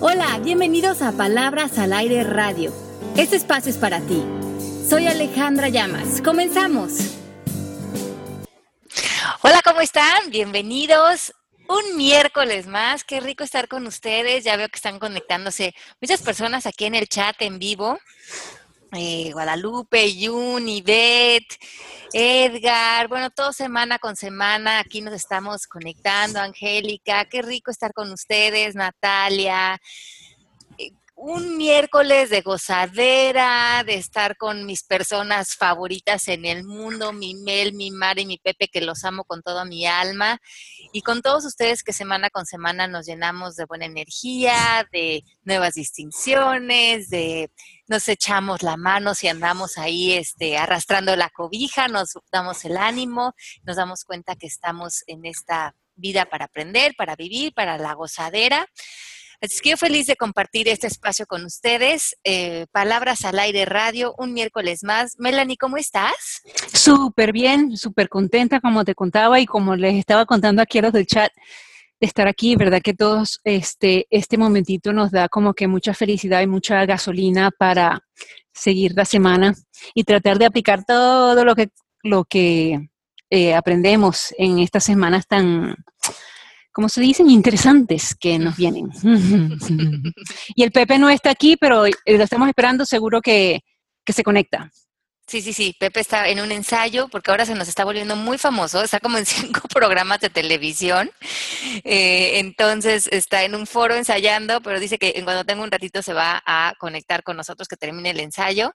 Hola, bienvenidos a Palabras al Aire Radio. Este espacio es para ti. Soy Alejandra Llamas. Comenzamos. Hola, ¿cómo están? Bienvenidos. Un miércoles más, qué rico estar con ustedes. Ya veo que están conectándose muchas personas aquí en el chat en vivo. Eh, Guadalupe, Yuni, Beth, Edgar, bueno, todo semana con semana, aquí nos estamos conectando, Angélica, qué rico estar con ustedes, Natalia, un miércoles de gozadera, de estar con mis personas favoritas en el mundo, mi Mel, mi Mari, mi Pepe, que los amo con toda mi alma, y con todos ustedes que semana con semana nos llenamos de buena energía, de nuevas distinciones, de nos echamos la mano si andamos ahí este, arrastrando la cobija, nos damos el ánimo, nos damos cuenta que estamos en esta vida para aprender, para vivir, para la gozadera. Así que yo feliz de compartir este espacio con ustedes. Eh, Palabras al aire radio, un miércoles más. Melanie, ¿cómo estás? Súper bien, súper contenta, como te contaba y como les estaba contando aquí a los del chat de estar aquí, ¿verdad? Que todos este, este momentito nos da como que mucha felicidad y mucha gasolina para seguir la semana y tratar de aplicar todo lo que, lo que eh, aprendemos en estas semanas tan, como se dicen, interesantes que nos vienen. y el Pepe no está aquí, pero lo estamos esperando, seguro que, se conecta. Sí, sí, sí, Pepe está en un ensayo porque ahora se nos está volviendo muy famoso, está como en cinco programas de televisión, eh, entonces está en un foro ensayando, pero dice que en cuando tenga un ratito se va a conectar con nosotros que termine el ensayo.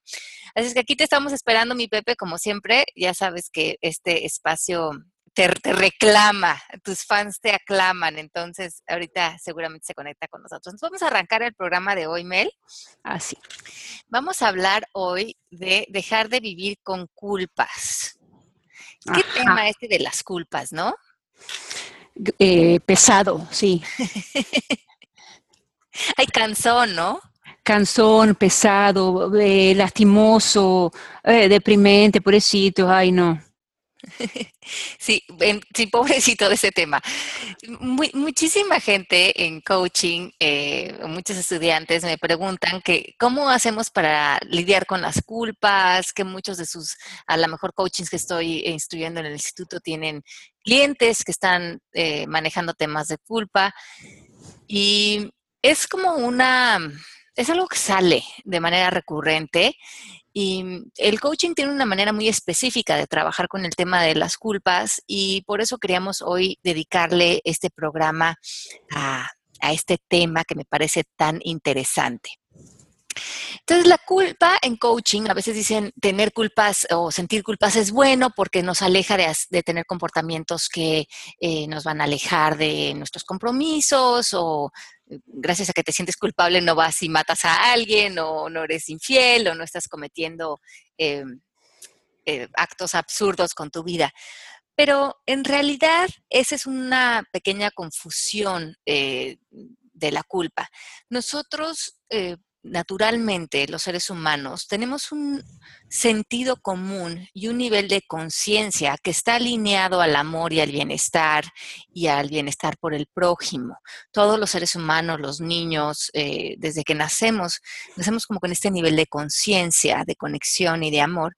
Así es que aquí te estamos esperando, mi Pepe, como siempre, ya sabes que este espacio te, reclama, tus fans te aclaman, entonces ahorita seguramente se conecta con nosotros. vamos a arrancar el programa de hoy, Mel. Así. Vamos a hablar hoy de dejar de vivir con culpas. ¿Qué tema este de las culpas, no? Eh, pesado, sí. Hay canzón, ¿no? Cansón, pesado, eh, lastimoso, eh, deprimente, pobrecito, ay no. Sí, sí, pobrecito de ese tema. muchísima gente en coaching, eh, muchos estudiantes me preguntan que cómo hacemos para lidiar con las culpas, que muchos de sus, a lo mejor coachings que estoy instruyendo en el instituto tienen clientes que están eh, manejando temas de culpa y es como una, es algo que sale de manera recurrente y mm, el coaching tiene una manera muy específica de trabajar con el tema de las culpas y por eso queríamos hoy dedicarle este programa a, este tema que me parece tan interesante. Entonces, la culpa en coaching, a veces dicen tener culpas o sentir culpas es bueno porque nos aleja de, tener comportamientos que eh, nos van a alejar de nuestros compromisos o gracias a que te sientes culpable no vas y matas a alguien o no eres infiel o no estás cometiendo em, eh, actos absurdos con tu vida. Pero en realidad esa es una pequeña confusión eh, de la culpa. Nosotros eh, naturalmente los seres humanos tenemos un sentido común y un nivel de conciencia que está alineado al amor y al bienestar y al bienestar por el prójimo. Todos los seres humanos, los niños, eh, desde que nacemos, nacemos como con este nivel de conciencia, de conexión y de amor.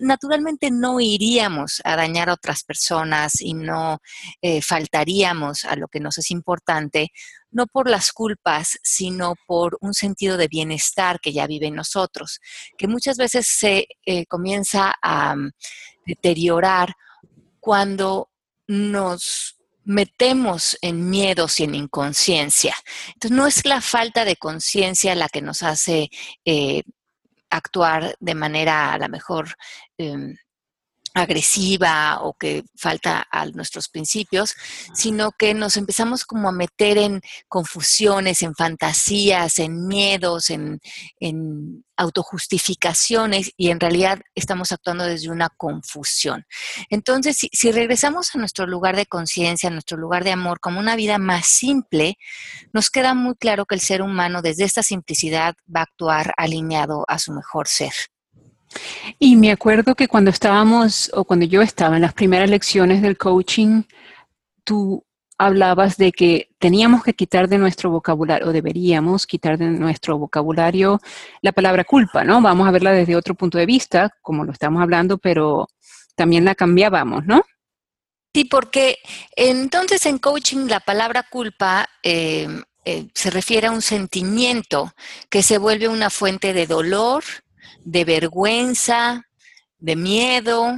naturalmente no iríamos a dañar a otras personas y no eh, faltaríamos a lo que nos es importante no por las culpas, sino por un sentido de bienestar que ya vive en nosotros, que muchas veces se eh, comienza a mm, deteriorar cuando nos metemos en miedos y en inconsciencia. Entonces, no es la falta de conciencia la que nos hace eh, actuar de manera a lo mejor em, agresiva o que falta a nuestros principios, sino que nos empezamos como a meter en confusiones, en fantasías, en miedos, en, autojustificaciones y en realidad estamos actuando desde una confusión. Entonces, si, si regresamos a nuestro lugar de conciencia, a nuestro lugar de amor, como una vida más simple, nos queda muy claro que el ser humano desde esta simplicidad va a actuar alineado a su mejor ser. Y me acuerdo que cuando estábamos, o cuando yo estaba en las primeras lecciones del coaching, tú hablabas de que teníamos que quitar de nuestro vocabulario, o deberíamos quitar de nuestro vocabulario la palabra culpa, ¿no? Vamos a verla desde otro punto de vista, como lo estamos hablando, pero también la cambiábamos, ¿no? Sí, porque entonces en coaching la palabra culpa eh, eh, se refiere a un sentimiento que se vuelve una fuente de dolor, de vergüenza, de miedo,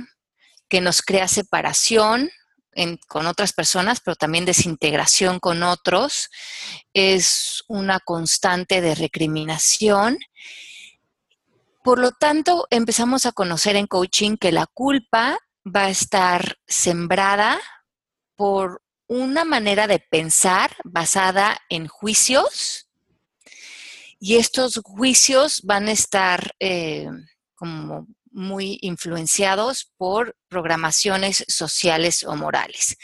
que nos crea separación con otras personas, pero también desintegración con otros. Es una constante de recriminación. Por lo tanto, empezamos a conocer en coaching que la culpa va a estar sembrada por una manera de pensar basada en juicios y estos juicios van a estar eh, como muy influenciados por programaciones sociales o morales.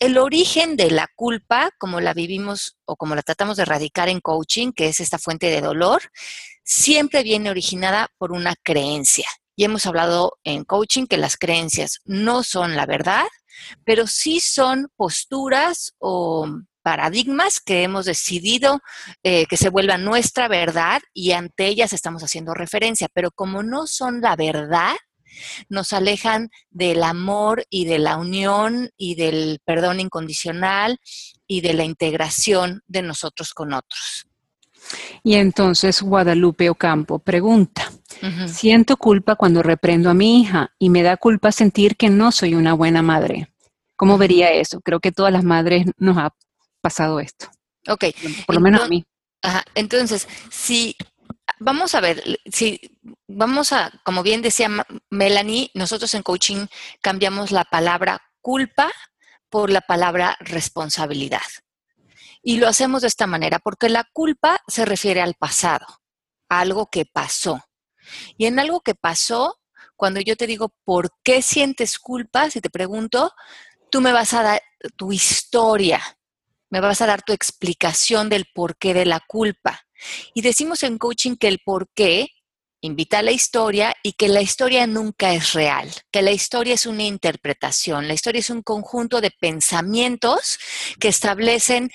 el origen de la culpa, como la vivimos o como la tratamos de erradicar en coaching, que es esta fuente de dolor, siempre viene originada por una creencia. Y hemos hablado en coaching que las creencias no son la verdad, pero sí son posturas o paradigmas que hemos decidido eh, que se vuelvan nuestra verdad y ante ellas estamos haciendo referencia, pero como no son la verdad, nos alejan del amor y de la unión y del perdón incondicional y de la integración de nosotros con otros. Y entonces Guadalupe Ocampo pregunta, siento culpa cuando reprendo a mi hija y me da culpa sentir que no soy una buena madre. ¿Cómo vería eso? Creo que todas las madres nos ha pasado esto. Ok. Por lo menos a mí. Ajá. Entonces, si vamos a ver, si vamos a, como bien decía Melanie, nosotros en coaching cambiamos la palabra culpa por la palabra responsabilidad. Y lo hacemos de esta manera, porque la culpa se refiere al pasado, a algo que pasó. Y en algo que pasó, cuando yo te digo, ¿por qué sientes culpa? Si te pregunto, tú me vas a dar tu historia, me vas a dar tu explicación del porqué de la culpa. Y decimos en coaching que el porqué invita a la historia y que la historia nunca es real, que la historia es una interpretación, la historia es un conjunto de pensamientos que establecen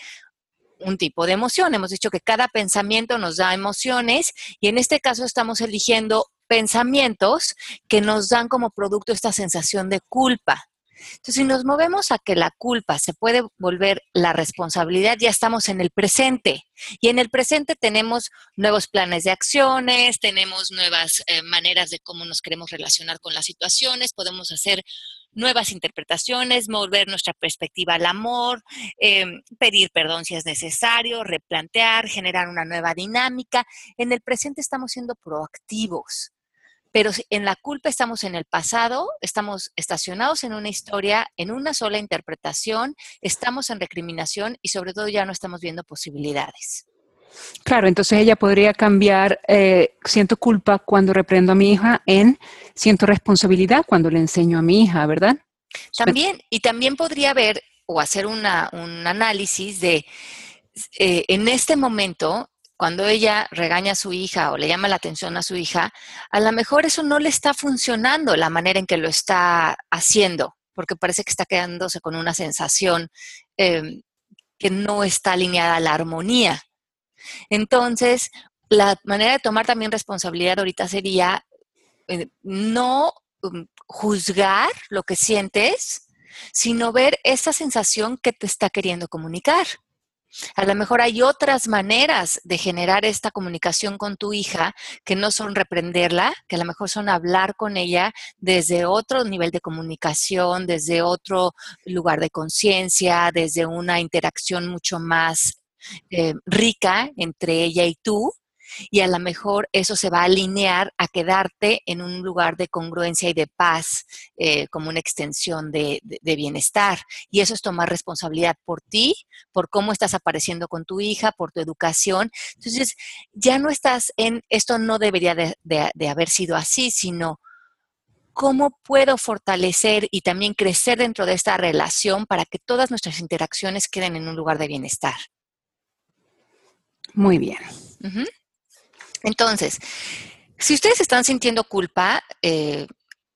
un tipo de emoción. Hemos dicho que cada pensamiento nos da emociones y en este caso estamos eligiendo pensamientos que nos dan como producto esta sensación de culpa. Entonces, si nos movemos a que la culpa se puede volver la responsabilidad, ya estamos en el presente. Y en el presente tenemos nuevos planes de acciones, tenemos nuevas eh, maneras de cómo nos queremos relacionar con las situaciones, podemos hacer nuevas interpretaciones, mover nuestra perspectiva al amor, em, pedir perdón si es necesario, replantear, generar una nueva dinámica. En el presente estamos siendo proactivos pero en la culpa estamos en el pasado, estamos estacionados en una historia, en una sola interpretación, estamos en recriminación y sobre todo ya no estamos viendo posibilidades. Claro, entonces ella podría cambiar eh, siento culpa cuando reprendo a mi hija en siento responsabilidad cuando le enseño a mi hija, ¿verdad? También, y también podría ver o hacer un análisis de, eh, en este momento, cuando ella regaña a su hija o le llama la atención a su hija, a lo mejor eso no le está funcionando la manera en que lo está haciendo, porque parece que está quedándose con una sensación em, que no está alineada a la armonía. Entonces, la manera de tomar también responsabilidad ahorita sería eh, no um, juzgar lo que sientes, sino ver esa sensación que te está queriendo comunicar. A lo mejor hay otras maneras de generar esta comunicación con tu hija que no son reprenderla, que a lo mejor son hablar con ella desde otro nivel de comunicación, desde otro lugar de conciencia, desde una interacción mucho más eh, rica entre ella y tú y a lo mejor eso se va a alinear a quedarte en un lugar de congruencia y de paz eh, como una extensión de, bienestar. Y eso es tomar responsabilidad por ti, por cómo estás apareciendo con tu hija, por tu educación. Entonces, ya no estás en, esto no debería de haber sido así, sino cómo puedo fortalecer y también crecer dentro de esta relación para que todas nuestras interacciones queden en un lugar de bienestar. Muy bien. Entonces, si ustedes están sintiendo culpa, eh,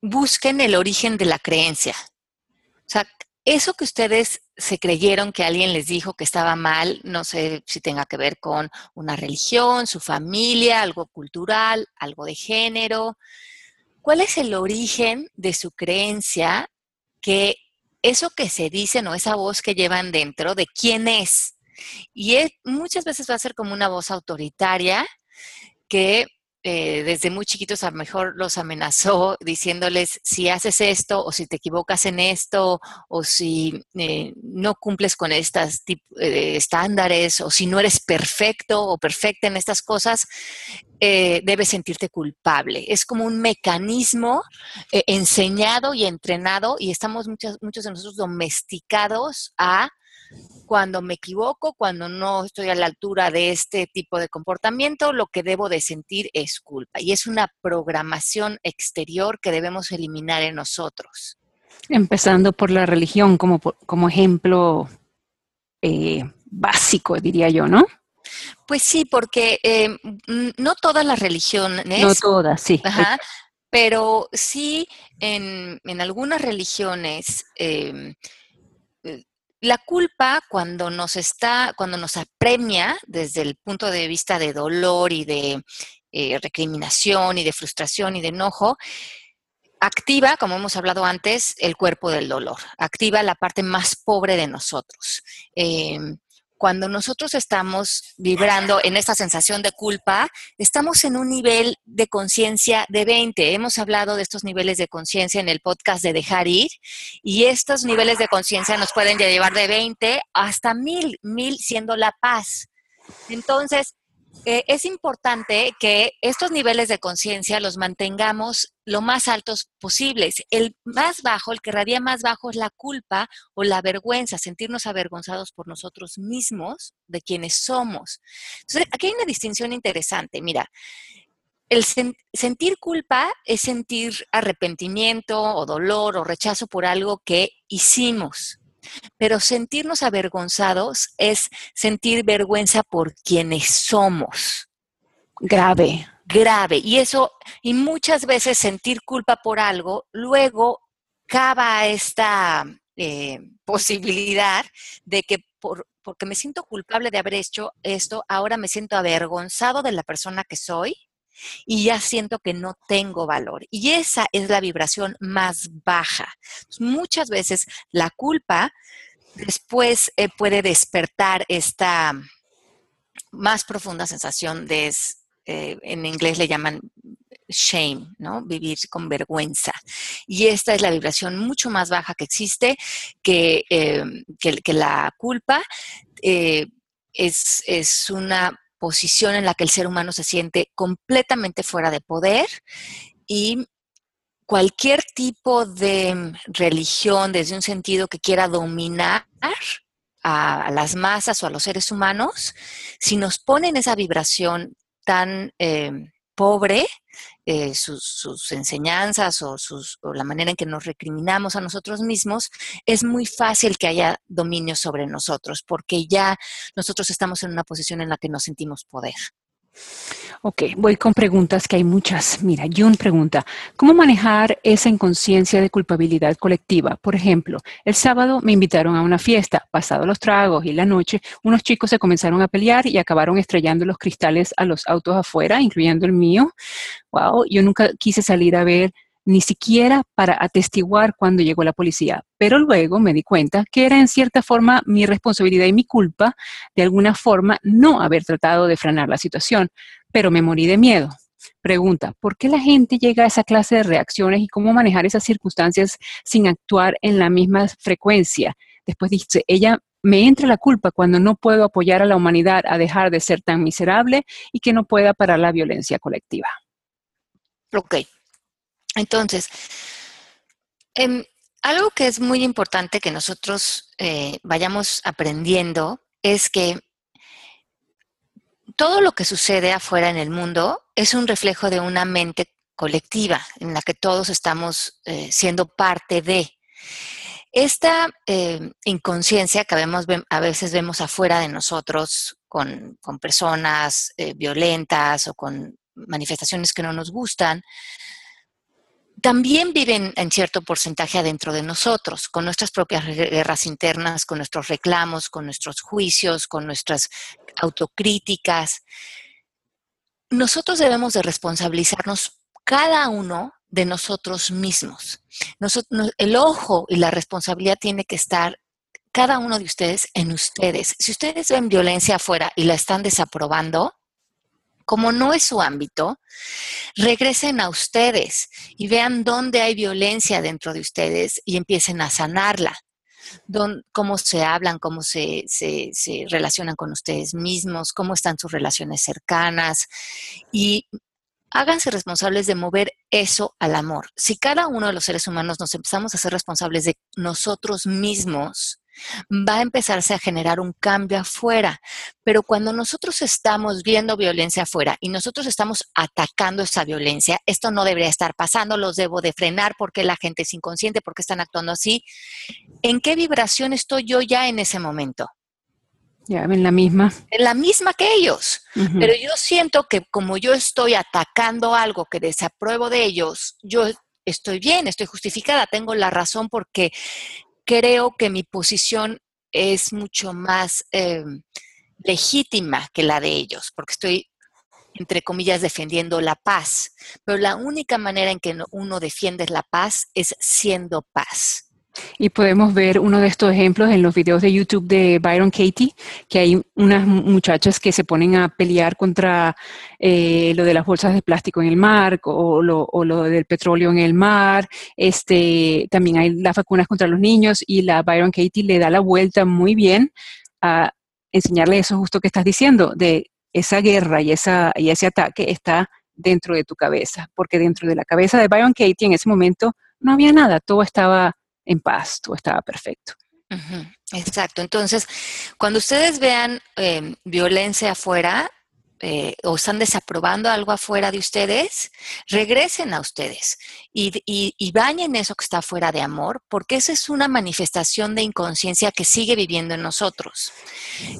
busquen el origen de la creencia. O sea, eso que ustedes se creyeron que alguien les dijo que estaba mal, no sé si tenga que ver con una religión, su familia, algo cultural, algo de género. ¿Cuál es el origen de su creencia que eso que se dicen o esa voz que llevan dentro, de quién es? Y muchas veces va a ser como una voz autoritaria que eh, desde muy chiquitos a lo mejor los amenazó diciéndoles si haces esto o si te equivocas en esto o si eh, no cumples con estos eh, estándares o si no eres perfecto o perfecta en estas cosas, debes sentirte culpable. Es como un mecanismo enseñado y entrenado y estamos muchos, muchos de nosotros domesticados a cuando me equivoco, cuando no estoy a la altura de este tipo de comportamiento, lo que debo de sentir es culpa. Y es una programación exterior que debemos eliminar en nosotros. Empezando por la religión como, como ejemplo eh, básico, diría yo, ¿no? Pues sí, porque eh, no todas las religiones. No todas, sí. pero sí en, algunas religiones eh, la culpa cuando nos está, cuando nos apremia desde el punto de vista de dolor y de eh, recriminación y de frustración y de enojo, activa, como hemos hablado antes, el cuerpo del dolor, activa la parte más pobre de nosotros. Em, cuando nosotros estamos vibrando en esta sensación de culpa, estamos en un nivel de conciencia de 20. Hemos hablado de estos niveles de conciencia en el podcast de Dejar Ir y estos niveles de conciencia nos pueden llevar de 20 hasta 1000, 1000 siendo la paz. Entonces, eh, es importante que estos niveles de conciencia los mantengamos lo más altos posibles. El más bajo, el que radia más bajo es la culpa o la vergüenza, sentirnos avergonzados por nosotros mismos de quienes somos. Entonces, aquí hay una distinción interesante. Mira, el sentir culpa es sentir arrepentimiento o dolor o rechazo por algo que hicimos. Pero sentirnos avergonzados es sentir vergüenza por quienes somos. Grave. Grave. Y eso, y muchas veces sentir culpa por algo, luego cava esta eh, posibilidad de que por, porque me siento culpable de haber hecho esto, ahora me siento avergonzado de la persona que soy y ya siento que no tengo valor. Y esa es la vibración más baja. Muchas veces la culpa después eh, puede despertar esta más profunda sensación de, eh, en inglés le llaman shame, ¿no? Vivir con vergüenza. Y esta es la vibración mucho más baja que existe, que, eh, que, la culpa es, es, una posición en la que el ser humano se siente completamente fuera de poder y cualquier tipo de religión desde un sentido que quiera dominar a, las masas o a los seres humanos, si nos ponen esa vibración tan eh, pobre, eh, sus, enseñanzas o, sus, o la manera en que nos recriminamos a nosotros mismos, es muy fácil que haya dominio sobre nosotros, porque ya nosotros estamos en una posición en la que nos sentimos poder. Ok, voy con preguntas que hay muchas. Mira, Jun pregunta, ¿cómo manejar esa inconsciencia de culpabilidad colectiva? Por ejemplo, el sábado me invitaron a una fiesta, pasado los tragos y la noche, unos chicos se comenzaron a pelear y acabaron estrellando los cristales a los autos afuera, incluyendo el mío. Wow, yo nunca quise salir a ver ni siquiera para atestiguar cuando llegó la policía. Pero luego me di cuenta que era en cierta forma mi responsabilidad y mi culpa, de alguna forma, no haber tratado de frenar la situación, pero me morí de miedo. Pregunta, ¿por qué la gente llega a esa clase de reacciones y cómo manejar esas circunstancias sin actuar en la misma frecuencia? Después dice, ella me entra la culpa cuando no puedo apoyar a la humanidad a dejar de ser tan miserable y que no pueda parar la violencia colectiva. Ok, entonces, em, algo que es muy importante que nosotros eh, vayamos aprendiendo es que todo lo que sucede afuera en el mundo es un reflejo de una mente colectiva en la que todos estamos eh, siendo parte de. Esta em, inconsciencia que a veces vemos afuera de nosotros con, con personas eh, violentas o con manifestaciones que no nos gustan, también viven en cierto porcentaje adentro de nosotros, con nuestras propias guerras internas, con nuestros reclamos, con nuestros juicios, con nuestras autocríticas. Nosotros debemos de responsabilizarnos cada uno de nosotros mismos. el ojo y la responsabilidad tiene que estar cada uno de ustedes en ustedes. Si ustedes ven violencia afuera y la están desaprobando, como no es su ámbito, regresen a ustedes y vean dónde hay violencia dentro de ustedes y empiecen a sanarla. cómo se hablan, cómo se, se, relacionan con ustedes mismos, cómo están sus relaciones cercanas y háganse responsables de mover eso al amor. Si cada uno de los seres humanos nos empezamos a ser responsables de nosotros mismos, va a empezarse a generar un cambio afuera. Pero cuando nosotros estamos viendo violencia afuera y nosotros estamos atacando esa violencia, esto no debería estar pasando, los debo de frenar porque la gente es inconsciente, porque están actuando así. ¿En qué vibración estoy yo ya en ese momento? Ya, en la misma. En la misma que ellos. Pero yo siento que como yo estoy atacando algo que desapruebo de ellos, yo estoy bien, estoy justificada, tengo la razón porque creo que mi posición es mucho más em, legítima que la de ellos, porque estoy, entre comillas, defendiendo la paz. Pero la única manera en que uno defiende la paz es siendo paz. Y podemos ver uno de estos ejemplos en los videos de YouTube de Byron Katie, que hay unas muchachas que se ponen a pelear contra eh, lo de las bolsas de plástico en el mar o lo, o lo, del petróleo en el mar. Este, también hay las vacunas contra los niños y la Byron Katie le da la vuelta muy bien a enseñarle eso justo que estás diciendo, de esa guerra y, esa, y ese ataque está dentro de tu cabeza, porque dentro de la cabeza de Byron Katie en ese momento no había nada, todo estaba en paz, todo estaba perfecto. Exacto. Entonces, cuando ustedes vean em, violencia afuera eh, o están desaprobando algo afuera de ustedes, regresen a ustedes y, bañen eso que está afuera de amor, porque esa es una manifestación de inconsciencia que sigue viviendo en nosotros.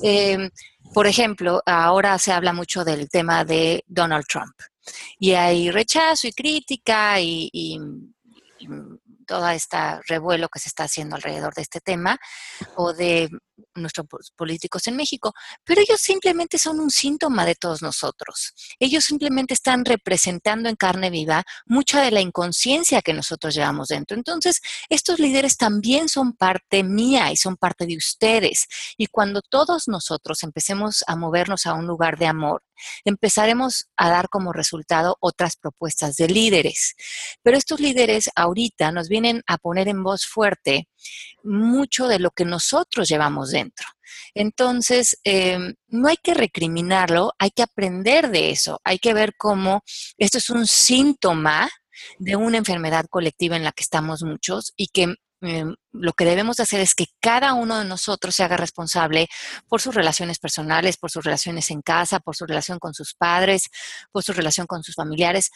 Em, por ejemplo, ahora se habla mucho del tema de Donald Trump y hay rechazo y crítica y todo este revuelo que se está haciendo alrededor de este tema o de nuestros políticos en México, pero ellos simplemente son un síntoma de todos nosotros. Ellos simplemente están representando en carne viva mucha de la inconsciencia que nosotros llevamos dentro. Entonces, estos líderes también son parte mía y son parte de ustedes. Y cuando todos nosotros empecemos a movernos a un lugar de amor, empezaremos a dar como resultado otras propuestas de líderes. Pero estos líderes ahorita nos vienen a poner en voz fuerte mucho de lo que nosotros llevamos dentro. Entonces, em, no hay que recriminarlo, hay que aprender de eso, hay que ver cómo esto es un síntoma de una enfermedad colectiva en la que estamos muchos y que em, lo que debemos hacer es que cada uno de nosotros se haga responsable por sus relaciones personales, por sus relaciones en casa, por su relación con sus padres, por su relación con sus familiares,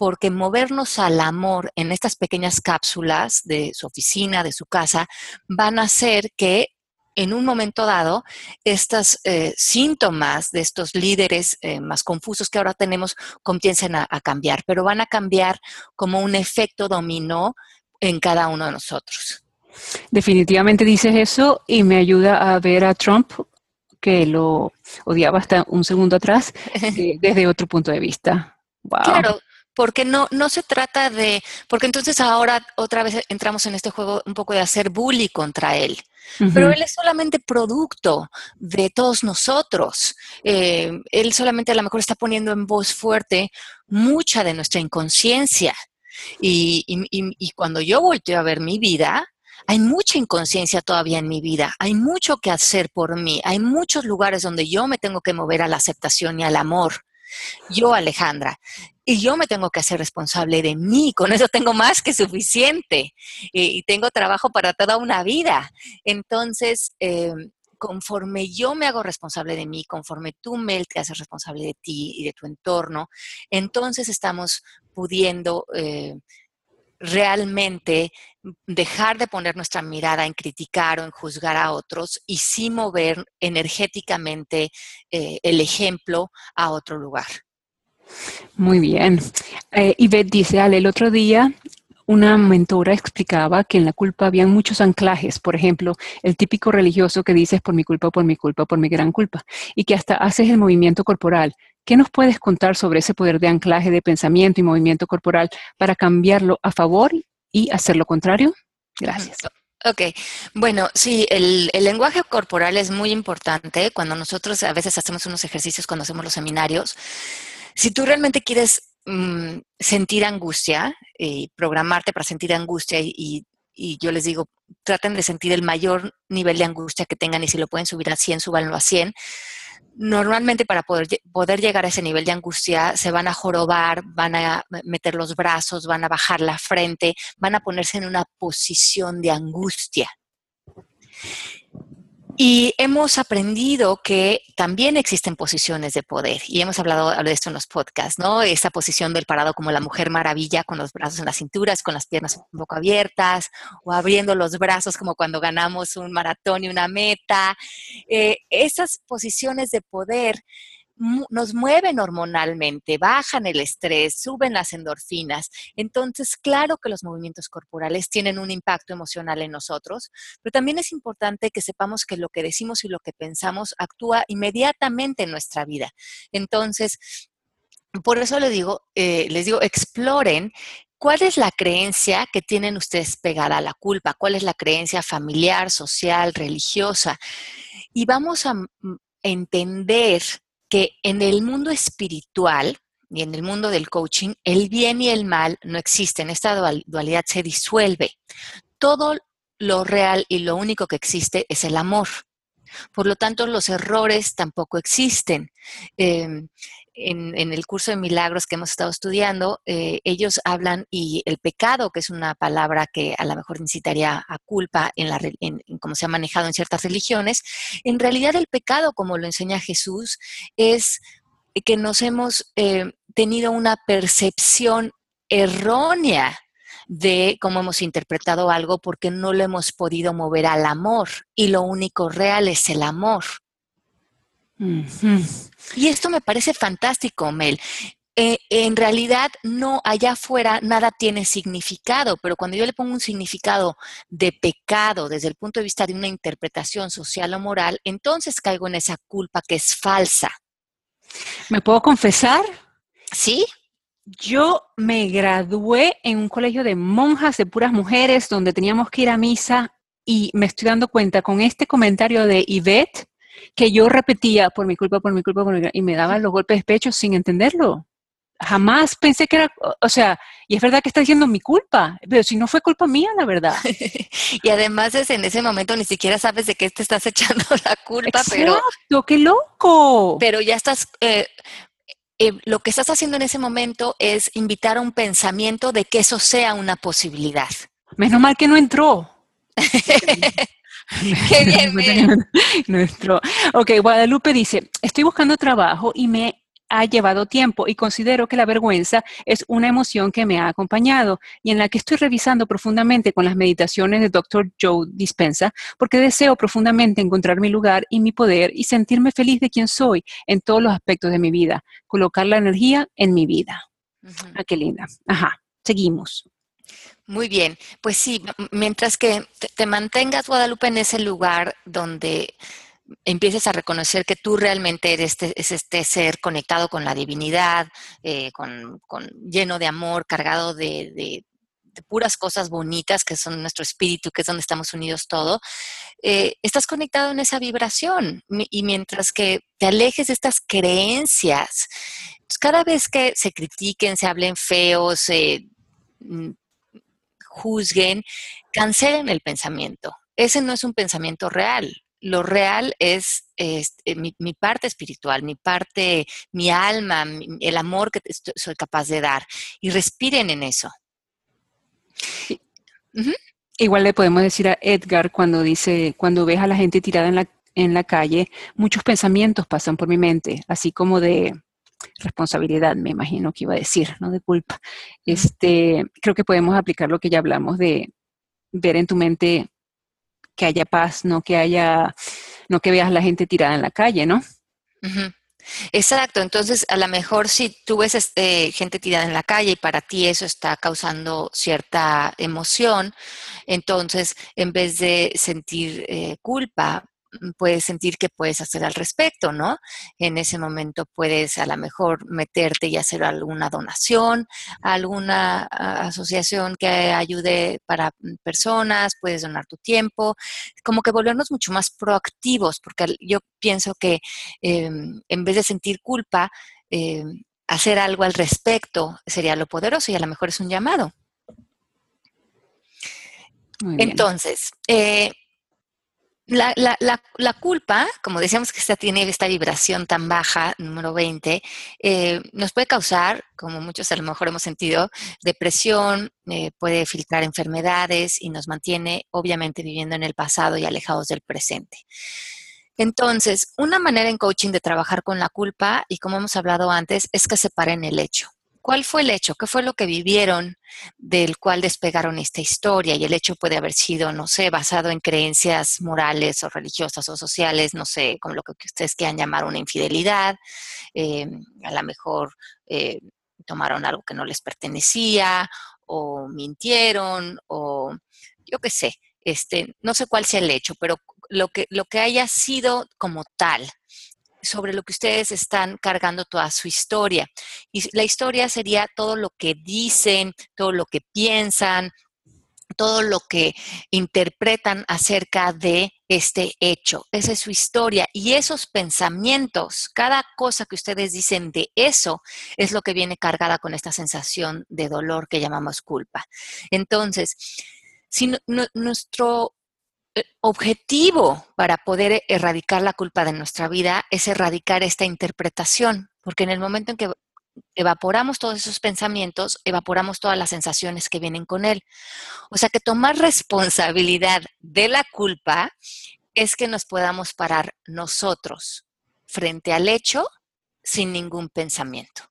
porque movernos al amor en estas pequeñas cápsulas de su oficina, de su casa, van a hacer que en un momento dado, estos eh, síntomas de estos líderes eh, más confusos que ahora tenemos comiencen a, cambiar, pero van a cambiar como un efecto dominó en cada uno de nosotros. Definitivamente dices eso y me ayuda a ver a Trump, que lo odiaba hasta un segundo atrás, eh, desde otro punto de vista. Claro, porque no, no se trata de, porque entonces ahora otra vez entramos en este juego un poco de hacer bully contra él. Pero él es solamente producto de todos nosotros. Eh, él solamente a lo mejor está poniendo en voz fuerte mucha de nuestra inconsciencia. Y, y, y cuando yo volteo a ver mi vida, hay mucha inconsciencia todavía en mi vida, hay mucho que hacer por mí, hay muchos lugares donde yo me tengo que mover a la aceptación y al amor. Yo, Alejandra, y yo me tengo que hacer responsable de mí, con eso tengo más que suficiente y, tengo trabajo para toda una vida. Entonces, em, conforme yo me hago responsable de mí, conforme tú, Mel, te haces responsable de ti y de tu entorno, entonces estamos pudiendo eh, realmente dejar de poner nuestra mirada en criticar o en juzgar a otros y sí mover energéticamente eh, el ejemplo a otro lugar. Muy bien. Eh, Ivette dice, Ale, el otro día una mentora explicaba que en la culpa habían muchos anclajes, por ejemplo, el típico religioso que dices por mi culpa, por mi culpa, por mi gran culpa, y que hasta haces el movimiento corporal. ¿Qué nos puedes contar sobre ese poder de anclaje de pensamiento y movimiento corporal para cambiarlo a favor y hacer lo contrario? Gracias. Ok, bueno, sí, el, lenguaje corporal es muy importante cuando nosotros a veces hacemos unos ejercicios cuando hacemos los seminarios. Si tú realmente quieres mm, sentir angustia y programarte para sentir angustia y, y, yo les digo, traten de sentir el mayor nivel de angustia que tengan y si lo pueden subir a 100, súbanlo a 100 normalmente para poder, llegar a ese nivel de angustia se van a jorobar, van a meter los brazos, van a bajar la frente, van a ponerse en una posición de angustia. Y hemos aprendido que también existen posiciones de poder, y hemos hablado de esto en los podcasts, ¿no? Esa posición del parado como la mujer maravilla, con los brazos en las cinturas, con las piernas un poco abiertas, o abriendo los brazos como cuando ganamos un maratón y una meta. Eh, esas posiciones de poder nos mueven hormonalmente, bajan el estrés, suben las endorfinas. Entonces, claro que los movimientos corporales tienen un impacto emocional en nosotros, pero también es importante que sepamos que lo que decimos y lo que pensamos actúa inmediatamente en nuestra vida. Entonces, por eso les digo, eh, les digo, exploren ¿Cuál es la creencia que tienen ustedes pegada a la culpa? ¿Cuál es la creencia familiar, social, religiosa? Y vamos a entender que en el mundo espiritual y en el mundo del coaching, el bien y el mal no existen. Esta dualidad se disuelve. Todo lo real y lo único que existe es el amor. Por lo tanto, los errores tampoco existen. Em, en, el curso de milagros que hemos estado estudiando, eh, ellos hablan y el pecado, que es una palabra que a lo mejor incitaría a culpa en, la, en, cómo se ha manejado en ciertas religiones, en realidad el pecado, como lo enseña Jesús, es que nos hemos eh, tenido una percepción errónea de cómo hemos interpretado algo porque no lo hemos podido mover al amor y lo único real es el amor. Y esto me parece fantástico, Mel. Eh, en realidad, no allá afuera nada tiene significado, pero cuando yo le pongo un significado de pecado desde el punto de vista de una interpretación social o moral, entonces caigo en esa culpa que es falsa. ¿Me puedo confesar? Sí. Yo me gradué en un colegio de monjas, de puras mujeres, donde teníamos que ir a misa y me estoy dando cuenta con este comentario de Yvette que yo repetía por mi culpa, por mi culpa, por mi culpa, y me daban los golpes de pecho sin entenderlo. Jamás pensé que era, o sea, y es verdad que está diciendo mi culpa, pero si no fue culpa mía, la verdad. y además es en ese momento ni siquiera sabes de qué te estás echando la culpa, pero... qué loco. Pero ya estás, eh, eh, lo que estás haciendo en ese momento es invitar a un pensamiento de que eso sea una posibilidad. Menos mal que no entró. Qué bien, Nuestro. Ok, Guadalupe dice, estoy buscando trabajo y me ha llevado tiempo y considero que la vergüenza es una emoción que me ha acompañado y en la que estoy revisando profundamente con las meditaciones del Dr. Joe Dispensa porque deseo profundamente encontrar mi lugar y mi poder y sentirme feliz de quien soy en todos los aspectos de mi vida, colocar la energía en mi vida. Ah, qué linda. Ajá, seguimos. Muy bien, pues sí, mientras que te, mantengas, Guadalupe, en ese lugar donde empieces a reconocer que tú realmente eres este, es este ser conectado con la divinidad, eh, con, lleno de amor, cargado de, puras cosas bonitas que son nuestro espíritu, que es donde estamos unidos todo, eh, estás conectado en esa vibración. Y mientras que te alejes de estas creencias, pues cada vez que se critiquen, se hablen feos, eh, juzguen, cancelen el pensamiento. Ese no es un pensamiento real. Lo real es, eh, mi, parte espiritual, mi parte, mi alma, el amor que soy capaz de dar. Y respiren en eso. Igual le podemos decir a Edgar cuando dice, cuando ves a la gente tirada en la, en la calle, muchos pensamientos pasan por mi mente, así como de, responsabilidad, me imagino que iba a decir, no de culpa. Este, creo que podemos aplicar lo que ya hablamos de ver en tu mente que haya paz, no que haya, no que veas a la gente tirada en la calle, ¿no? Exacto, entonces a lo mejor si tú ves este, gente tirada en la calle y para ti eso está causando cierta emoción, entonces en vez de sentir eh, culpa, puedes sentir que puedes hacer al respecto, ¿no? En ese momento puedes a lo mejor meterte y hacer alguna donación, alguna asociación que ayude para mm, personas, puedes donar tu tiempo, como que volvernos mucho más proactivos, porque yo pienso que em, en vez de sentir culpa, em, hacer algo al respecto sería lo poderoso y a lo mejor es un llamado. Entonces, eh, la, culpa, como decíamos que esta tiene esta vibración tan baja, número 20, eh, nos puede causar, como muchos a lo mejor hemos sentido, depresión, eh, puede filtrar enfermedades y nos mantiene obviamente viviendo en el pasado y alejados del presente. Entonces, una manera en coaching de trabajar con la culpa, y como hemos hablado antes, es que separen el hecho. ¿Cuál fue el hecho? ¿Qué fue lo que vivieron del cual despegaron esta historia? Y el hecho puede haber sido, no sé, basado en creencias morales o religiosas o sociales, no sé, como lo que ustedes quieran llamar una infidelidad. Eh, a lo mejor eh, tomaron algo que no les pertenecía o mintieron o yo qué sé. Este, no sé cuál sea el hecho, pero lo que, lo que haya sido como tal, sobre lo que ustedes están cargando toda su historia. Y la historia sería todo lo que dicen, todo lo que piensan, todo lo que interpretan acerca de este hecho. Esa es su historia. Y esos pensamientos, cada cosa que ustedes dicen de eso, es lo que viene cargada con esta sensación de dolor que llamamos culpa. Entonces, si nuestro eh, objetivo para poder erradicar la culpa de nuestra vida es erradicar esta interpretación, porque en el momento en que evaporamos todos esos pensamientos, evaporamos todas las sensaciones que vienen con él. O sea que tomar responsabilidad de la culpa es que nos podamos parar nosotros frente al hecho sin ningún pensamiento.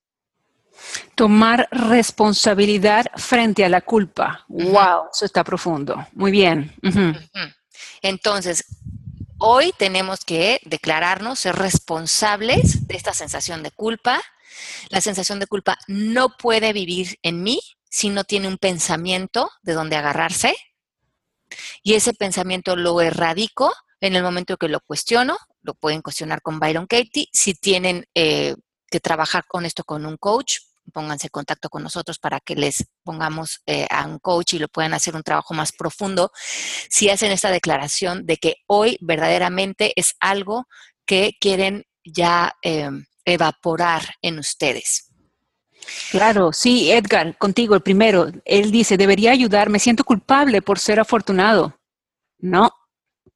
Tomar responsabilidad frente a la culpa. Wow, eso está profundo. Muy bien. Entonces, hoy tenemos que declararnos ser responsables de esta sensación de culpa. La sensación de culpa no puede vivir en mí si no tiene un pensamiento de donde agarrarse. Y ese pensamiento lo erradico en el momento que lo cuestiono. Lo pueden cuestionar con Byron Katie. Si tienen eh, que trabajar con esto con un coach, pónganse en contacto con nosotros para que les pongamos eh, a un coach y lo puedan hacer un trabajo más profundo, si hacen esta declaración de que hoy verdaderamente es algo que quieren ya em, evaporar en ustedes. Claro, sí, Edgar, contigo el primero. Él dice, debería ayudar, me siento culpable por ser afortunado. No,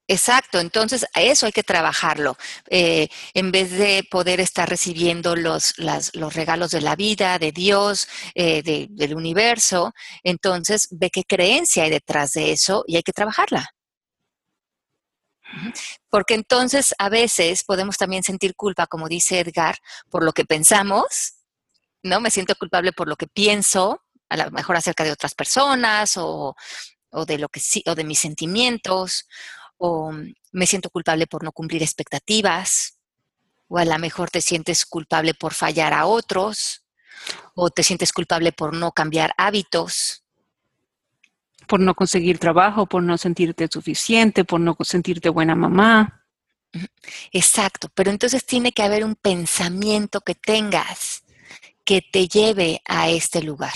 Exacto, entonces a eso hay que trabajarlo. Eh, en vez de poder estar recibiendo los, los regalos de la vida, de Dios, eh, del universo, entonces ve qué creencia hay detrás de eso y hay que trabajarla. Porque entonces a veces podemos también sentir culpa, como dice Edgar, por lo que pensamos, ¿no? Me siento culpable por lo que pienso, a lo mejor acerca de otras personas o, o de lo que sí, o de mis sentimientos o me siento culpable por no cumplir expectativas, o a lo mejor te sientes culpable por fallar a otros, o te sientes culpable por no cambiar hábitos. Por no conseguir trabajo, por no sentirte suficiente, por no sentirte buena mamá. Exacto, pero entonces tiene que haber un pensamiento que tengas que te lleve a este lugar.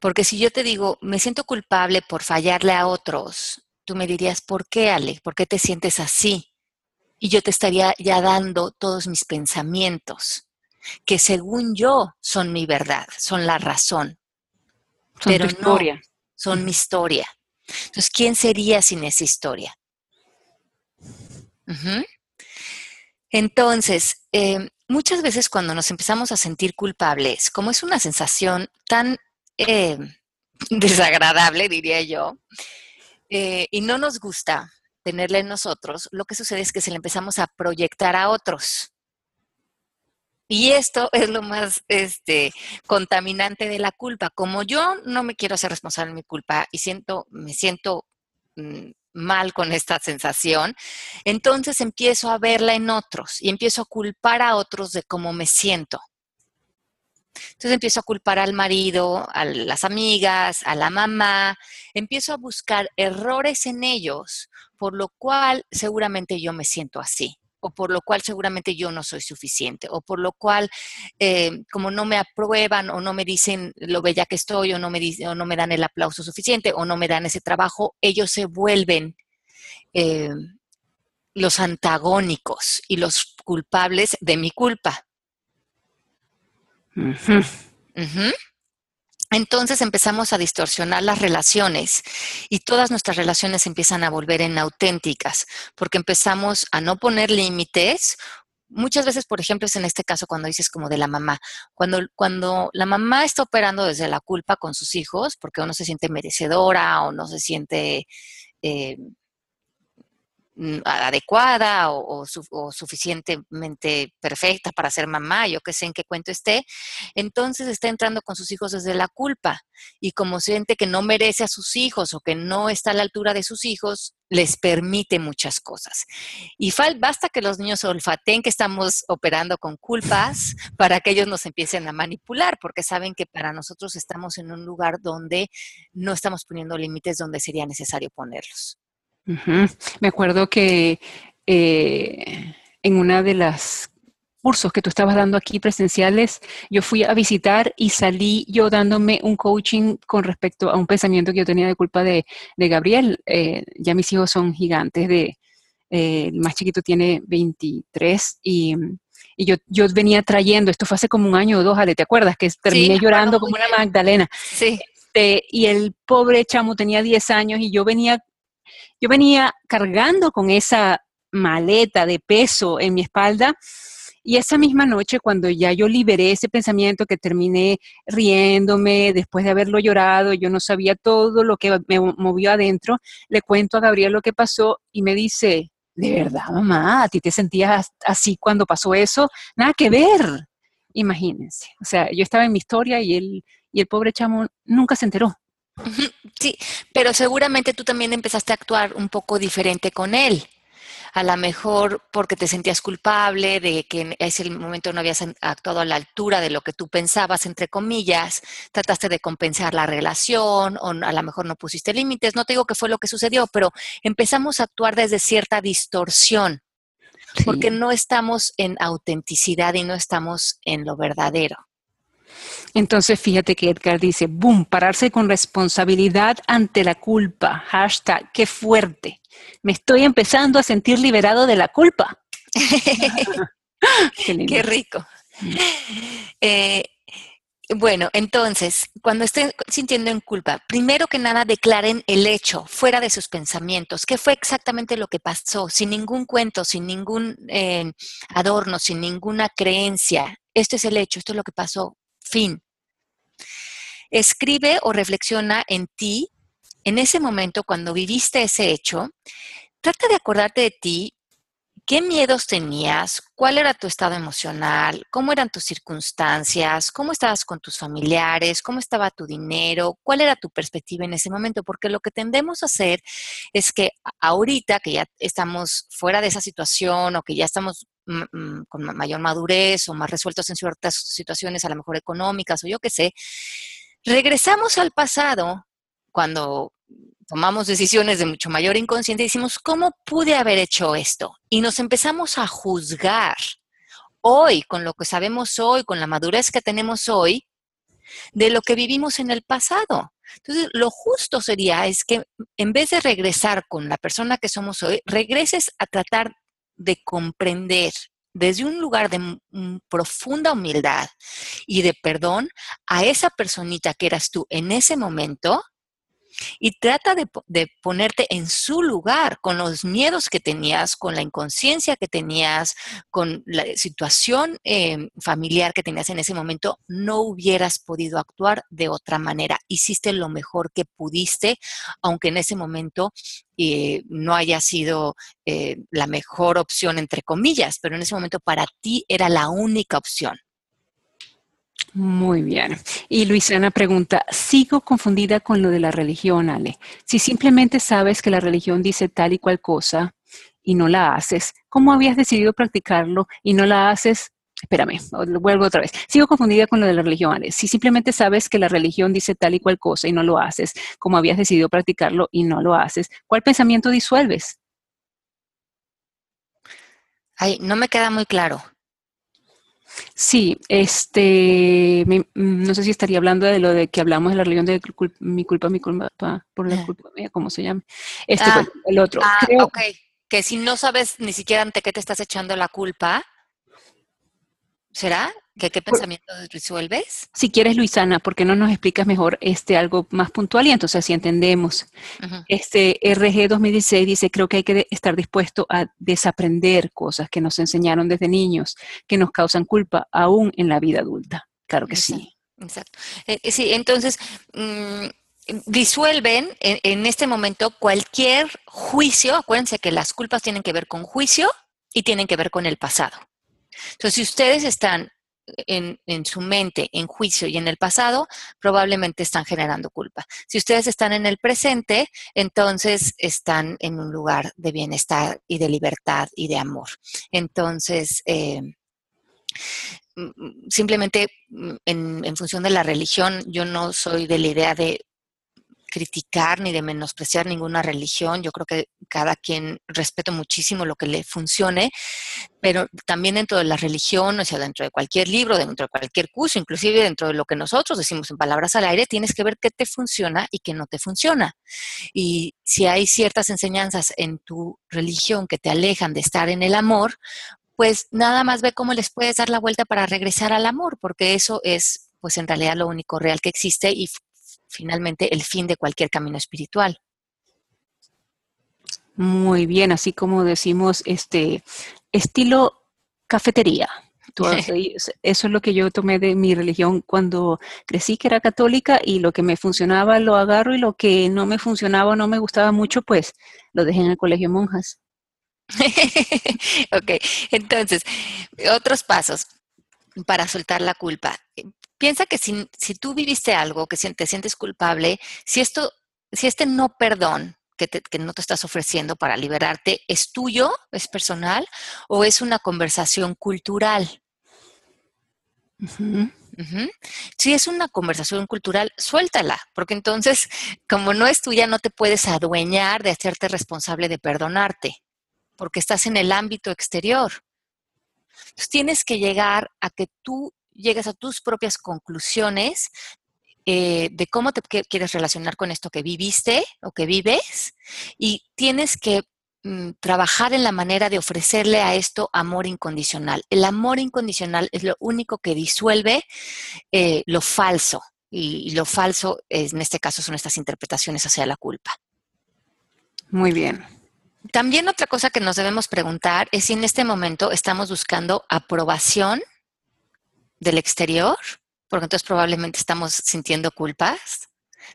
Porque si yo te digo, me siento culpable por fallarle a otros, tú me dirías, ¿por qué, Ale? ¿Por qué te sientes así? Y yo te estaría ya dando todos mis pensamientos, que según yo son mi verdad, son la razón. Son pero historia. No, son mi historia. Entonces, ¿quién sería sin esa historia? Entonces, em, muchas veces cuando nos empezamos a sentir culpables, como es una sensación tan eh, desagradable, diría yo, eh, y no nos gusta tenerla en nosotros, lo que sucede es que se le empezamos a proyectar a otros. Y esto es lo más este, contaminante de la culpa. Como yo no me quiero hacer responsable de mi culpa y siento, me siento mm, mal con esta sensación, entonces empiezo a verla en otros y empiezo a culpar a otros de cómo me siento. Entonces empiezo a culpar al marido, a las amigas, a la mamá, empiezo a buscar errores en ellos, por lo cual seguramente yo me siento así o por lo cual seguramente yo no soy suficiente, o por lo cual eh, como no me aprueban o no me dicen lo bella que estoy, o no, me o no me dan el aplauso suficiente, o no me dan ese trabajo, ellos se vuelven eh, los antagónicos y los culpables de mi culpa. Entonces empezamos a distorsionar las relaciones y todas nuestras relaciones empiezan a volver inauténticas porque empezamos a no poner límites. Muchas veces, por ejemplo, es en este caso cuando dices como de la mamá. Cuando, cuando la mamá está operando desde la culpa con sus hijos porque uno se siente merecedora o no se siente eh, adecuada o, suficientemente perfecta para ser mamá, yo que sé en qué cuento esté, entonces está entrando con sus hijos desde la culpa y como siente que no merece a sus hijos o que no está a la altura de sus hijos, les permite muchas cosas. Y basta que los niños olfateen que estamos operando con culpas para que ellos nos empiecen a manipular, porque saben que para nosotros estamos en un lugar donde no estamos poniendo límites donde sería necesario ponerlos. Me acuerdo que eh, en una de las cursos que tú estabas dando aquí presenciales, yo fui a visitar y salí yo dándome un coaching con respecto a un pensamiento que yo tenía de culpa de, Gabriel. Eh, ya mis hijos son gigantes, de, eh, el más chiquito tiene 23 y, yo, yo, venía trayendo, esto fue hace como un año o dos, Ale, ¿te acuerdas? Que terminé llorando como una Magdalena. Sí. Este, y el pobre chamo tenía 10 años y yo venía yo venía cargando con esa maleta de peso en mi espalda y esa misma noche, cuando ya yo liberé ese pensamiento que terminé riéndome después de haberlo llorado, yo no sabía todo lo que me movió adentro, le cuento a Gabriel lo que pasó y me dice, de verdad, mamá, ¿a ti te sentías así cuando pasó eso? Nada que ver. Imagínense. O sea, yo estaba en mi historia y el, y el pobre chamo nunca se enteró. Sí, pero seguramente tú también empezaste a actuar un poco diferente con él. A lo mejor porque te sentías culpable de que en ese momento no habías actuado a la altura de lo que tú pensabas, entre comillas, trataste de compensar la relación o a lo mejor no pusiste límites. No te digo que fue lo que sucedió, pero empezamos a actuar desde cierta distorsión, porque no estamos en autenticidad y no estamos en lo verdadero. Entonces, fíjate que Edgar dice, boom, pararse con responsabilidad ante la culpa. Hashtag, qué fuerte. Me estoy empezando a sentir liberado de la culpa. qué, rico. Eh, bueno, entonces, cuando estén sintiendo en culpa, primero que nada declaren el hecho fuera de sus pensamientos. ¿Qué fue exactamente lo que pasó? Sin ningún cuento, sin ningún eh, adorno, sin ninguna creencia. Esto es el hecho, esto es lo que pasó. Fin. Escribe o reflexiona en ti en ese momento cuando viviste ese hecho. Trata de acordarte de ti, qué miedos tenías, cuál era tu estado emocional, cómo eran tus circunstancias, cómo estabas con tus familiares, cómo estaba tu dinero, cuál era tu perspectiva en ese momento, porque lo que tendemos a hacer es que ahorita que ya estamos fuera de esa situación o que ya estamos con mayor madurez o más resueltos en ciertas situaciones, a lo mejor económicas o yo qué sé, regresamos al pasado cuando tomamos decisiones de mucho mayor inconsciente y decimos, ¿cómo pude haber hecho esto? Y nos empezamos a juzgar hoy, con lo que sabemos hoy, con la madurez que tenemos hoy, de lo que vivimos en el pasado. Entonces, lo justo sería es que en vez de regresar con la persona que somos hoy, regreses a tratar de comprender desde un lugar de profunda humildad y de perdón a esa personita que eras tú en ese momento y trata de, ponerte en su lugar con los miedos que tenías, con la inconsciencia que tenías, con la situación eh, familiar que tenías en ese momento, no hubieras podido actuar de otra manera. Hiciste lo mejor que pudiste, aunque en ese momento eh, no haya sido eh, la mejor opción, entre comillas, pero en ese momento para ti era la única opción. Muy bien. Y Luisana pregunta, sigo confundida con lo de la religión, Ale. Si simplemente sabes que la religión dice tal y cual cosa y no la haces, ¿cómo habías decidido practicarlo y no la haces? Espérame, vuelvo otra vez. Sigo confundida con lo de la religión, Ale. Si simplemente sabes que la religión dice tal y cual cosa y no lo haces, ¿cómo habías decidido practicarlo y no lo haces, ¿cuál pensamiento disuelves? Ay, no me queda muy claro. Sí, este, mm, no sé si estaría hablando de lo de que hablamos de la religión de mi culpa, mi culpa, por la culpa mía, ¿cómo se llama? Este, Ah, el otro. Ah, Creo- ok. Que si no sabes ni siquiera ante qué te estás echando la culpa, ¿será? ¿Que qué pensamiento resuelves? Si quieres, Luisana, ¿por qué no nos explicas mejor este algo más puntual y entonces así entendemos? Este RG 2016 dice, creo que hay que estar dispuesto a desaprender cosas que nos enseñaron desde niños, que nos causan culpa aún en la vida adulta. Claro que sí. Exacto. Eh, eh, sí, entonces, mm, disuelven en, en este momento cualquier juicio. Acuérdense que las culpas tienen que ver con juicio y tienen que ver con el pasado. Entonces, si ustedes están en, en su mente, en juicio y en el pasado, probablemente están generando culpa. Si ustedes están en el presente, entonces están en un lugar de bienestar y de libertad y de amor. Entonces, eh, mm, mm, simplemente mm, en, en función de la religión, yo no soy de la idea de criticar ni de menospreciar ninguna religión. Yo creo que cada quien respeto muchísimo lo que le funcione, pero también dentro de la religión, o sea, dentro de cualquier libro, dentro de cualquier curso, inclusive dentro de lo que nosotros decimos en palabras al aire, tienes que ver qué te funciona y qué no te funciona. Y si hay ciertas enseñanzas en tu religión que te alejan de estar en el amor, pues nada más ve cómo les puedes dar la vuelta para regresar al amor, porque eso es, pues en realidad, lo único real que existe y finalmente el fin de cualquier camino espiritual. Muy bien, así como decimos, este estilo cafetería. Eso es lo que yo tomé de mi religión cuando crecí, que era católica, y lo que me funcionaba lo agarro y lo que no me funcionaba o no me gustaba mucho, pues lo dejé en el colegio de monjas. ok, entonces, otros pasos para soltar la culpa. Piensa que si, si tú viviste algo, que te sientes culpable, si esto, si este no perdón que, te- que no te estás ofreciendo para liberarte es tuyo, es personal, o es una conversación cultural. Si es una conversación cultural, suéltala, porque entonces, como no es tuya, no te puedes adueñar de hacerte responsable de perdonarte, porque estás en el ámbito exterior. Entonces, tienes que llegar a que tú llegues a tus propias conclusiones eh, de cómo te quieres relacionar con esto que viviste o que vives, y tienes que mm, trabajar en la manera de ofrecerle a esto amor incondicional. El amor incondicional es lo único que disuelve eh, lo falso. Y, y lo falso, es- en este caso, son estas interpretaciones hacia la culpa. Muy bien. También otra cosa que nos debemos preguntar es si en este momento estamos buscando aprobación del exterior, porque entonces probablemente estamos sintiendo culpas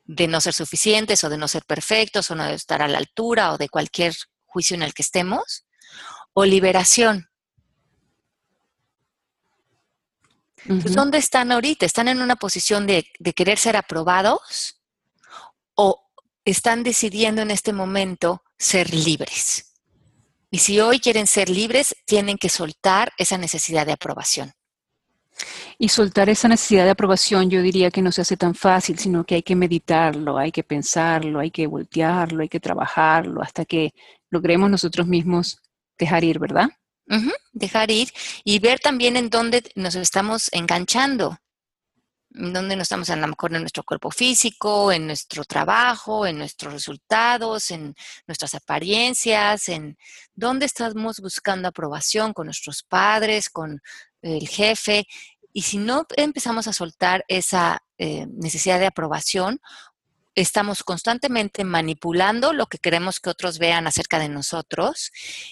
de no ser suficientes o de no ser perfectos o no de estar a la altura o de cualquier juicio en el que estemos, o liberación. Pues. ¿Dónde están ahorita? ¿Están en una posición de, de querer ser aprobados o están decidiendo en este momento ser libres? Y si hoy quieren ser libres, tienen que soltar esa necesidad de aprobación. Y soltar esa necesidad de aprobación, yo diría que no se hace tan fácil, sino que hay que meditarlo, hay que pensarlo, hay que voltearlo, hay que trabajarlo hasta que logremos nosotros mismos dejar ir, ¿verdad? Dejar ir y ver también en dónde nos estamos enganchando, en dónde nos estamos a lo mejor en nuestro cuerpo físico, en nuestro trabajo, en nuestros resultados, en nuestras apariencias, en dónde estamos buscando aprobación con nuestros padres, con el jefe. Y si no empezamos a soltar esa eh, necesidad de aprobación, estamos constantemente manipulando lo que queremos que otros vean acerca de nosotros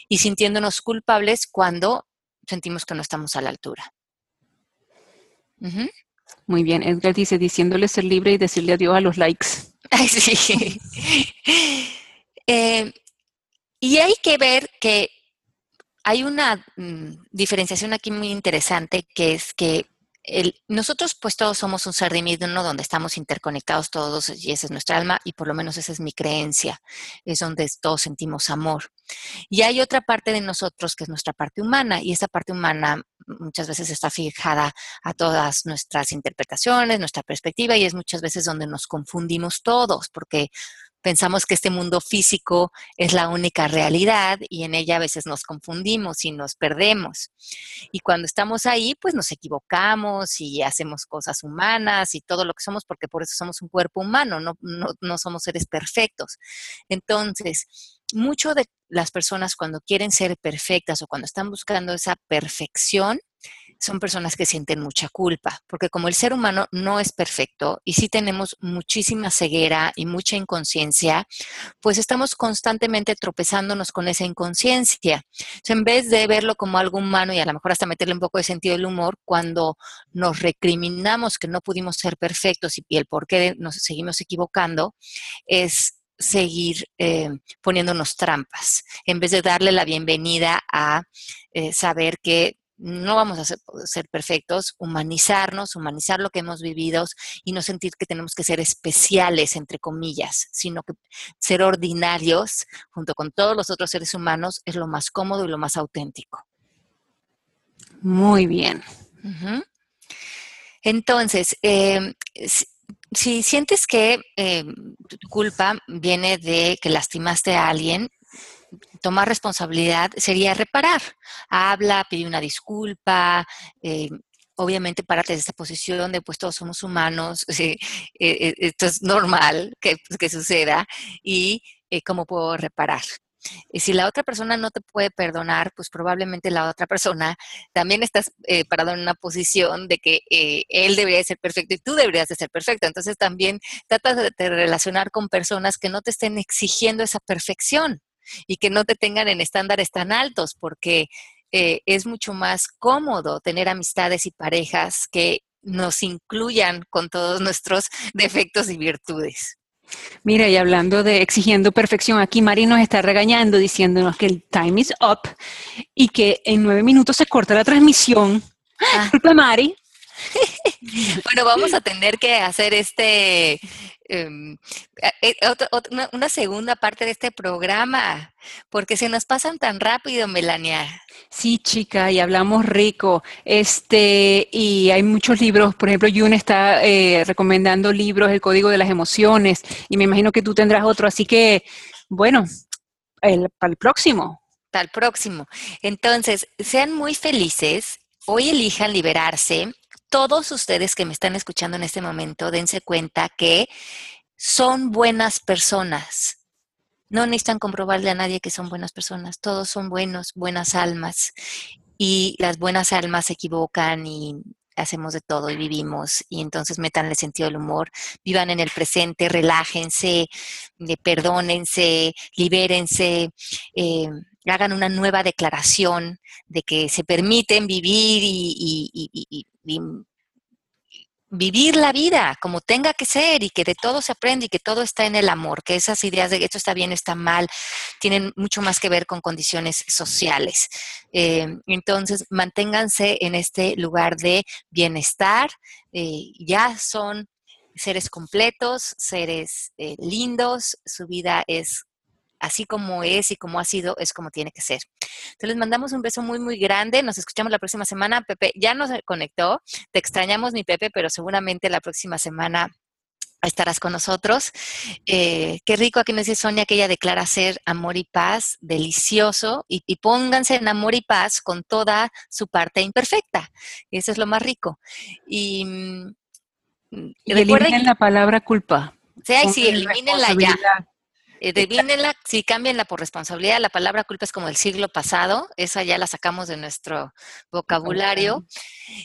y sintiéndonos culpables cuando sentimos que no estamos a la altura. Muy bien. Edgar dice, diciéndole ser libre y decirle adiós a los likes. Ay, sí. Eh, y hay que ver que hay una mm, diferenciación aquí muy interesante, que es que nosotros pues todos somos un ser divino donde estamos interconectados todos y esa es nuestra alma y por lo menos esa es mi creencia, es donde todos sentimos amor. Y hay otra parte de nosotros que es nuestra parte humana y esa parte humana muchas veces está fijada a todas nuestras interpretaciones, nuestra perspectiva y es muchas veces donde nos confundimos todos porque pensamos que este mundo físico es la única realidad y en ella a veces nos confundimos y nos perdemos. Y cuando estamos ahí, pues nos equivocamos y hacemos cosas humanas y todo lo que somos, porque por eso somos un cuerpo humano, no, no, somos seres perfectos. Entonces, mucho de las personas cuando quieren ser perfectas o cuando están buscando esa perfección, son personas que sienten mucha culpa, porque como el ser humano no es perfecto y sí tenemos muchísima ceguera y mucha inconsciencia, pues estamos constantemente tropezándonos con esa inconsciencia. en vez de verlo como algo humano y a lo mejor hasta meterle un poco de sentido del humor, cuando nos recriminamos que no pudimos ser perfectos y, el por qué nos seguimos equivocando, es seguir eh, poniéndonos trampas, en vez de darle la bienvenida a eh, saber que no vamos a ser, perfectos, humanizarnos, humanizar lo que hemos vivido y no sentir que tenemos que ser especiales, entre comillas, sino que ser ordinarios junto con todos los otros seres humanos es lo más cómodo y lo más auténtico. Muy bien. Entonces, em, si, sientes que em, tu culpa viene de que lastimaste a alguien, tomar responsabilidad sería reparar. Habla, pide una disculpa, eh, obviamente párate de esta posición de pues todos somos humanos, eh, eh, esto es normal que, que suceda y cómo puedo reparar. Y si la otra persona no te puede perdonar, pues probablemente la otra persona también estás parado en una posición de que él debería ser perfecto y tú deberías de ser perfecto. Entonces también trata de, de relacionar con personas que no te estén exigiendo esa perfección y que no te tengan en estándares tan altos, porque eh, es mucho más cómodo tener amistades y parejas que nos incluyan con todos nuestros defectos y virtudes. Mira, y hablando de exigiendo perfección, aquí Mari nos está regañando diciéndonos que el time is up y que en nueve minutos se corta la transmisión. Ah. Mari. bueno, vamos a tener que hacer este Em, eh, una, segunda parte de este programa, porque se nos pasan tan rápido, Melania. Sí, chica, y hablamos rico. Este, y hay muchos libros, por ejemplo, Yun está eh, recomendando libros, El Código de las Emociones, y me imagino que tú tendrás otro, así que, bueno, el, para el próximo. Para el próximo. Entonces, sean muy felices, hoy elijan liberarse todos ustedes que me están escuchando en este momento, dense cuenta que son buenas personas. No necesitan comprobarle a nadie que son buenas personas. Todos son buenos, buenas almas. Y las buenas almas se equivocan y hacemos de todo y vivimos. Y entonces metanle sentido del humor, vivan en el presente, relájense, eh, perdónense, libérense. Eh, hagan una nueva declaración de que se permiten vivir y, vivir la vida como tenga que ser y que de todo se aprende y que todo está en el amor, que esas ideas de esto está bien, está mal, tienen mucho más que ver con condiciones sociales. Eh, entonces, manténganse en este lugar de bienestar, eh, ya son seres completos, seres eh, lindos, su vida es así como es y como ha sido, es como tiene que ser. Entonces les mandamos un beso muy, muy grande. Nos escuchamos la próxima semana. Pepe ya nos conectó. Te extrañamos, mi Pepe, pero seguramente la próxima semana estarás con nosotros. Eh, qué rico aquí nos dice Sonia que ella declara ser amor y paz, delicioso, y, pónganse en amor y paz con toda su parte imperfecta. Eso es lo más rico. Y, mm, eliminen la palabra culpa. Sí, sí, elimínenla ya. Eh, si cámbienla por responsabilidad. La palabra culpa es como del siglo pasado, esa ya la sacamos de nuestro vocabulario.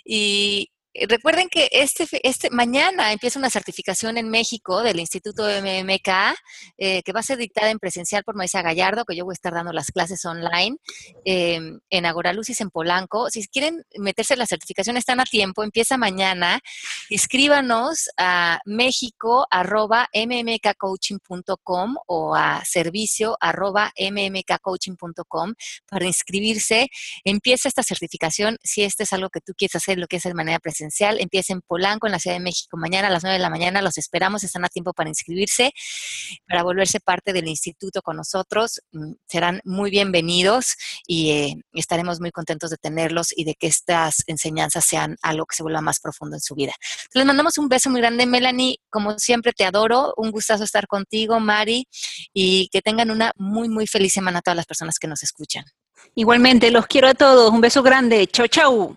Y, recuerden que este, este mañana empieza una certificación en México del Instituto MMK eh, que va a ser dictada en presencial por Maisa Gallardo, que yo voy a estar dando las clases online em, en Agora Lucis en Polanco. Si quieren meterse en la certificación, están a tiempo, empieza mañana. Escríbanos a mexico arroba mmkcoaching.com o a servicio arroba mmkcoaching.com para inscribirse. Empieza esta certificación si este es algo que tú quieres hacer, lo que es de manera presencial Empieza en Polanco, en la Ciudad de México, mañana a las 9 de la mañana. Los esperamos, están a tiempo para inscribirse, para volverse parte del instituto con nosotros. Mm, serán muy bienvenidos y eh, estaremos muy contentos de tenerlos y de que estas enseñanzas sean algo que se vuelva más profundo en su vida. Les mandamos un beso muy grande, Melanie. Como siempre, te adoro. Un gustazo estar contigo, Mari, y que tengan una muy, muy feliz semana a todas las personas que nos escuchan. Igualmente, los quiero a todos. Un beso grande. Chau, chau.